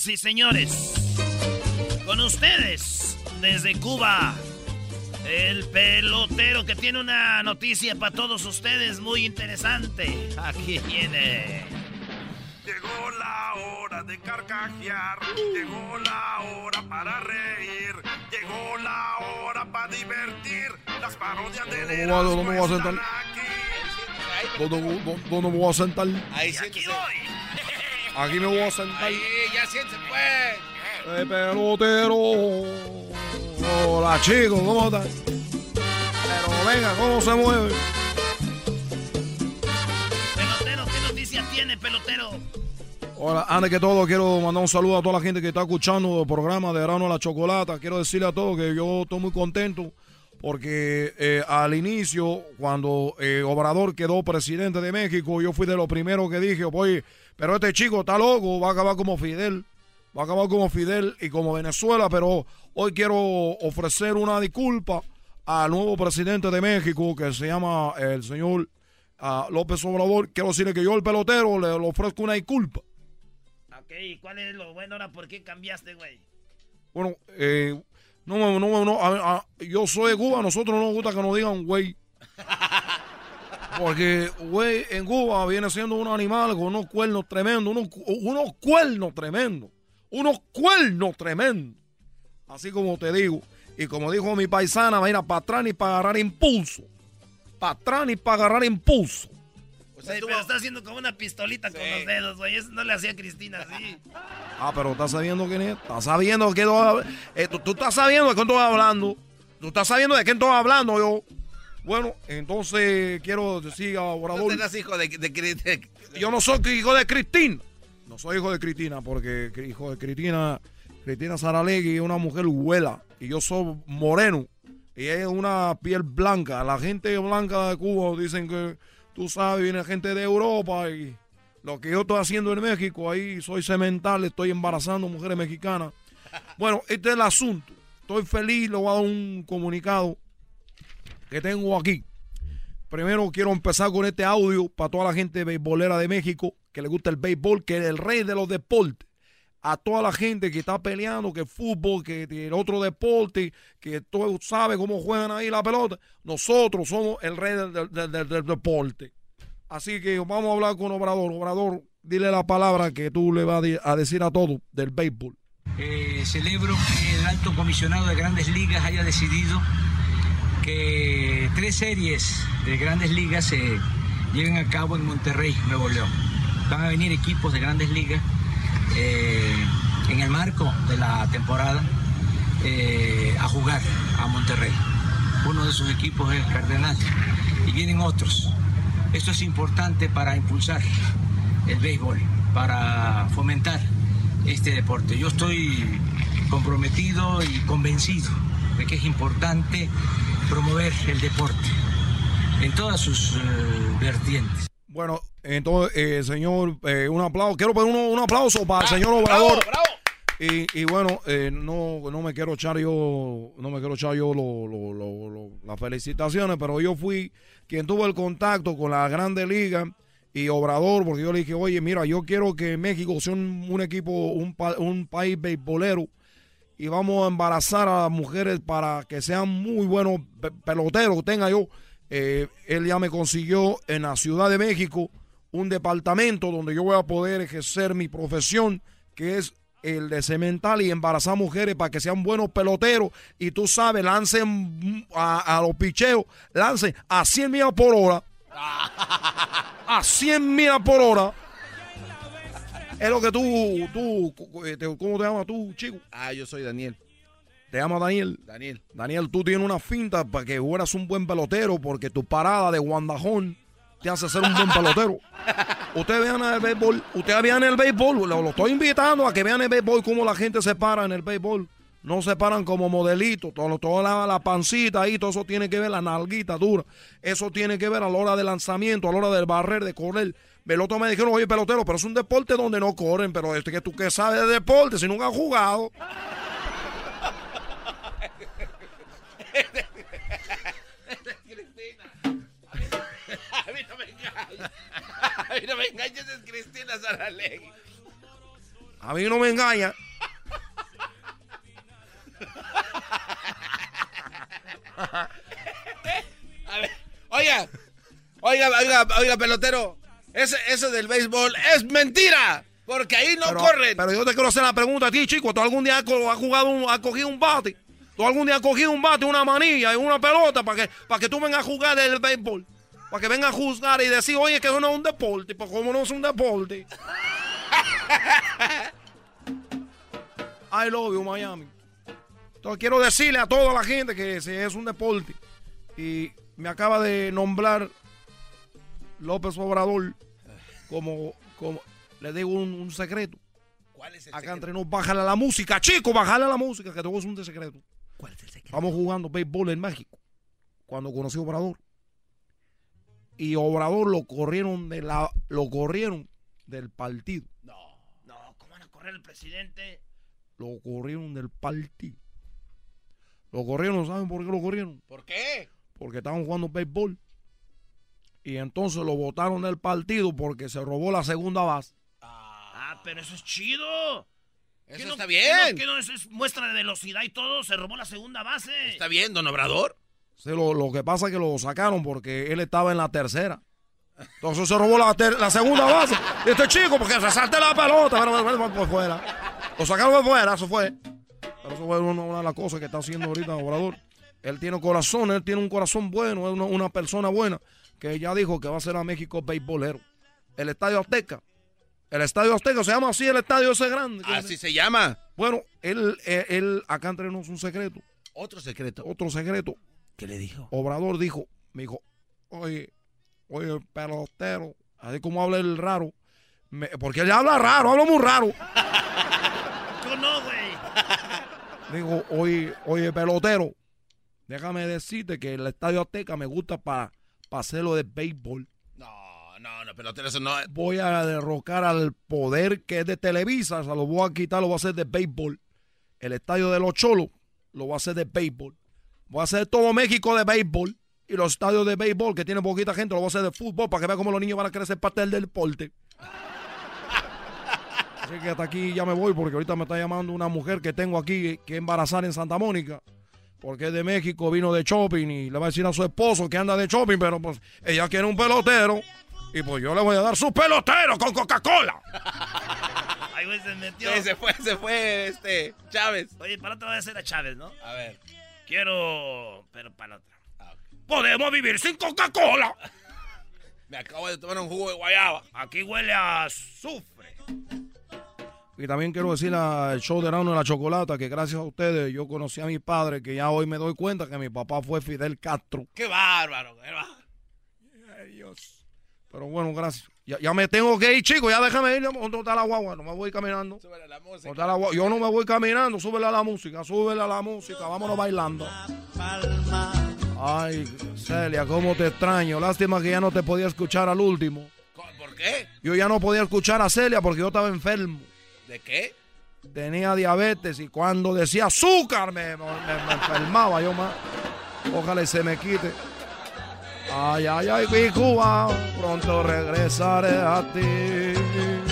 Sí, señores, con ustedes desde Cuba, el pelotero que tiene una noticia para todos ustedes muy interesante. Aquí viene. Llegó la hora de carcajear, llegó la hora para reír, llegó la hora para divertir. Las parodias de ¿Dónde, dónde voy ¿Dónde, dónde, me voy a sentar? Ahí aquí voy. Aquí me voy a sentar. Ahí, ya siéntese pues. El pelotero. Hola chicos, ¿cómo están? Pero venga, ¿cómo se mueve? Pelotero, ¿qué noticia tiene, pelotero? Hola, antes que todo quiero mandar un saludo a toda la gente que está escuchando el programa de Verano a la Chocolata. Quiero decirle a todos que yo estoy muy contento porque eh, al inicio, cuando eh, Obrador quedó presidente de México, yo fui de los primeros que dije, oye, pero este chico está loco, va a acabar como Fidel, va a acabar como Fidel y como Venezuela, pero hoy quiero ofrecer una disculpa al nuevo presidente de México que se llama el señor ah, López Obrador. Quiero decirle que yo, el pelotero, le, le ofrezco una disculpa. Ok, ¿y cuál es lo bueno ahora? ¿Por qué cambiaste, güey? Bueno, eh, no, no, no, a- yo soy de Cuba, a nosotros no nos gusta que nos digan güey. Porque, güey, en Cuba viene siendo un animal con unos cuernos tremendos, unos, unos cuernos tremendos, unos cuernos tremendos. Así como te digo, y como dijo mi paisana, mira, para atrás para agarrar impulso. Para atrás ni para agarrar impulso. Pero está haciendo como una pistolita con los dedos, güey. Eso no le hacía a Cristina así. Ah, pero estás sabiendo quién es. Estás sabiendo que eh, tú, tú estás sabiendo de quién estoy hablando. Tú estás sabiendo de quién estoy hablando yo. Bueno, entonces quiero decir a Obrador. hijo de, de, de- de- Yo no soy hijo de Cristina. No soy hijo de Cristina, porque hijo de Cristina, Cristina Saralegui es una mujer huela. Y yo soy moreno. Y es una piel blanca. La gente blanca de Cuba dicen que, tú sabes, viene gente de Europa y lo que yo estoy haciendo en México, ahí soy cemental, estoy embarazando mujeres mexicanas. Bueno, este es el asunto. Estoy feliz, le voy a dar un comunicado que tengo aquí. Primero quiero empezar con este audio para toda la gente beisbolera de México que le gusta el béisbol, que es el rey de los deportes. A toda la gente que está peleando, que fútbol, que el otro deporte, que tú sabes cómo juegan ahí la pelota. Nosotros somos el rey del, deporte. Así que vamos a hablar con Obrador. Obrador, dile la palabra que tú le vas a decir a todos del béisbol. Eh, celebro que el alto comisionado de grandes ligas haya decidido que tres series de grandes ligas se lleven a cabo en Monterrey, Nuevo León. Van a venir equipos de grandes ligas eh, en el marco de la temporada eh, a jugar a Monterrey. Uno de esos equipos es el Cardenal y vienen otros. Esto es importante para impulsar el béisbol, para fomentar este deporte. Yo estoy comprometido y convencido de que es importante promover el deporte en todas sus eh, vertientes. Bueno, entonces, eh, señor, eh, un aplauso. Quiero pedir un, un aplauso para el señor Obrador. Y, y bueno, eh, no, no me quiero echar yo, no me quiero echar yo lo- lo- lo- lo- las felicitaciones, pero yo fui quien tuvo el contacto con la Grande Liga y Obrador, porque yo le dije, oye, mira, yo quiero que México sea un, un equipo, un, pa- un país beisbolero y vamos a embarazar a las mujeres para que sean muy buenos pe- peloteros. Tenga yo, eh, él ya me consiguió en la Ciudad de México un departamento donde yo voy a poder ejercer mi profesión, que es el de cemental y embarazar mujeres para que sean buenos peloteros. Y tú sabes, lancen a, a los picheos, lancen a 100 millas por hora. A 100 millas por hora. Es lo que tú, tú, eh, te- ¿cómo te llamas tú, chico? Ah, yo soy Daniel. Te llamas Daniel. Daniel. Daniel, tú tienes una finta para que fueras un buen pelotero porque tu parada de guandajón te hace ser un buen pelotero. Ustedes vean el béisbol, ustedes vean el béisbol, lo, estoy invitando a que vean el béisbol, cómo la gente se para en el béisbol. No se paran como modelitos, todo, toda la, la pancita ahí, todo eso tiene que ver, la nalguita dura. Eso tiene que ver a la hora de lanzamiento, a la hora del barrer, de correr. El otro me dijeron, oye, pelotero, pero es un deporte donde no corren, pero este que tú que sabes de deporte, si nunca has jugado. A mí no me engañes. Es Cristina Saralegui. A mí no me engaña. A ver, oiga, oiga, oiga, oiga, pelotero. Ese, ese del béisbol es mentira. Porque ahí no pero, corren. Pero yo te quiero hacer la pregunta a ti, chico. ¿Tú algún día has jugado, un- has cogido un bate? ¿Tú algún día has cogido un bate, una manilla y una pelota para que, para que tú vengas a jugar el béisbol? Para que vengas a juzgar y decir, oye, que eso no es un deporte. Pues, ¿cómo no es un deporte? I love you, Miami. Entonces, quiero decirle a toda la gente que si es un deporte. Y me acaba de nombrar López Obrador como, como le digo un, un secreto. ¿Cuál es el Acá secreto? entre nos, bájale a la música, chico, bájale a la música, que te voy a decir un secreto. ¿Cuál es el secreto? Estamos jugando béisbol en México, cuando conocí a Obrador. Y Obrador lo corrieron de la, lo corrieron del partido. No. No, ¿cómo van a correr el presidente? Lo corrieron del partido. Lo corrieron, ¿saben por qué lo corrieron? ¿Por qué? Porque estaban jugando béisbol. Y entonces lo votaron del partido porque se robó la segunda base. Ah, pero eso es chido. ¿Qué Eso no- está qué bien. no- qué no es, es muestra de velocidad y todo? Se robó la segunda base. Está bien, don Obrador. Lo, lo que pasa es que lo sacaron porque él estaba en la tercera. Entonces se robó la, ter- la segunda base. Y este chico, porque se salte la pelota, pero, por fuera. Lo sacaron de fuera, eso fue. Pero eso fue una, una de las cosas que está haciendo ahorita Obrador. Él tiene corazón, él tiene un corazón bueno, es una, una persona buena que ya dijo que va a ser a México beisbolero. El Estadio Azteca. El Estadio Azteca se llama así el estadio ese grande. Así se llama. Bueno, él, él, él- acá entre un secreto, Otro secreto. otro secreto. ¿Qué le dijo? Obrador dijo, me dijo, oye, oye, pelotero, así como habla el raro, me- porque él habla raro, habla muy raro. Tú no, güey. Dijo, oye, oye, pelotero, déjame decirte que el Estadio Azteca me gusta para hacerlo de béisbol. No, no, no, pelotero, eso no es. Voy a derrocar al poder que es de Televisa, se lo voy a quitar, lo voy a hacer de béisbol. El Estadio de los Cholos lo voy a hacer de béisbol. Voy a hacer todo México de béisbol. Y los estadios de béisbol que tienen poquita gente lo voy a hacer de fútbol para que vean cómo los niños van a crecer parte del deporte. Así que hasta aquí ya me voy porque ahorita me está llamando una mujer que tengo aquí que embarazar en Santa Mónica. Porque es de México, vino de shopping y le va a decir a su esposo que anda de shopping, pero pues ella quiere un pelotero. Y pues yo le voy a dar su pelotero con Coca-Cola. Ay, güey, se metió. Sí, se fue, se fue, este, Chávez. Oye, para otra vez era Chávez, ¿no? A ver. Quiero. Pero para la otra. Ah. Podemos vivir sin Coca-Cola. Me acabo de tomar un jugo de guayaba. Aquí huele a azufre. Y también quiero decir al show de Erasmo de la Chocolata que gracias a ustedes yo conocí a mi padre, que ya hoy me doy cuenta que mi papá fue Fidel Castro. Qué bárbaro, qué bárbaro. Pero bueno, gracias. Ya, ya me tengo que ir, chicos, ya déjame ir. ¿Dónde está la guagua? No me voy caminando. Súbele la ¿Dónde música. la? Yo no me voy caminando, súbele a la música, súbele a la música, vámonos bailando. Ay, Celia, cómo te extraño. Lástima que ya no te podía escuchar al último. ¿Por qué? Yo ya no podía escuchar a Celia porque yo estaba enfermo. ¿De qué? tenía diabetes y cuando decía azúcar me, me- me enfermaba yo más. Ojalá y se me quite. Ay, ay, ay, Cuba, pronto regresaré a ti.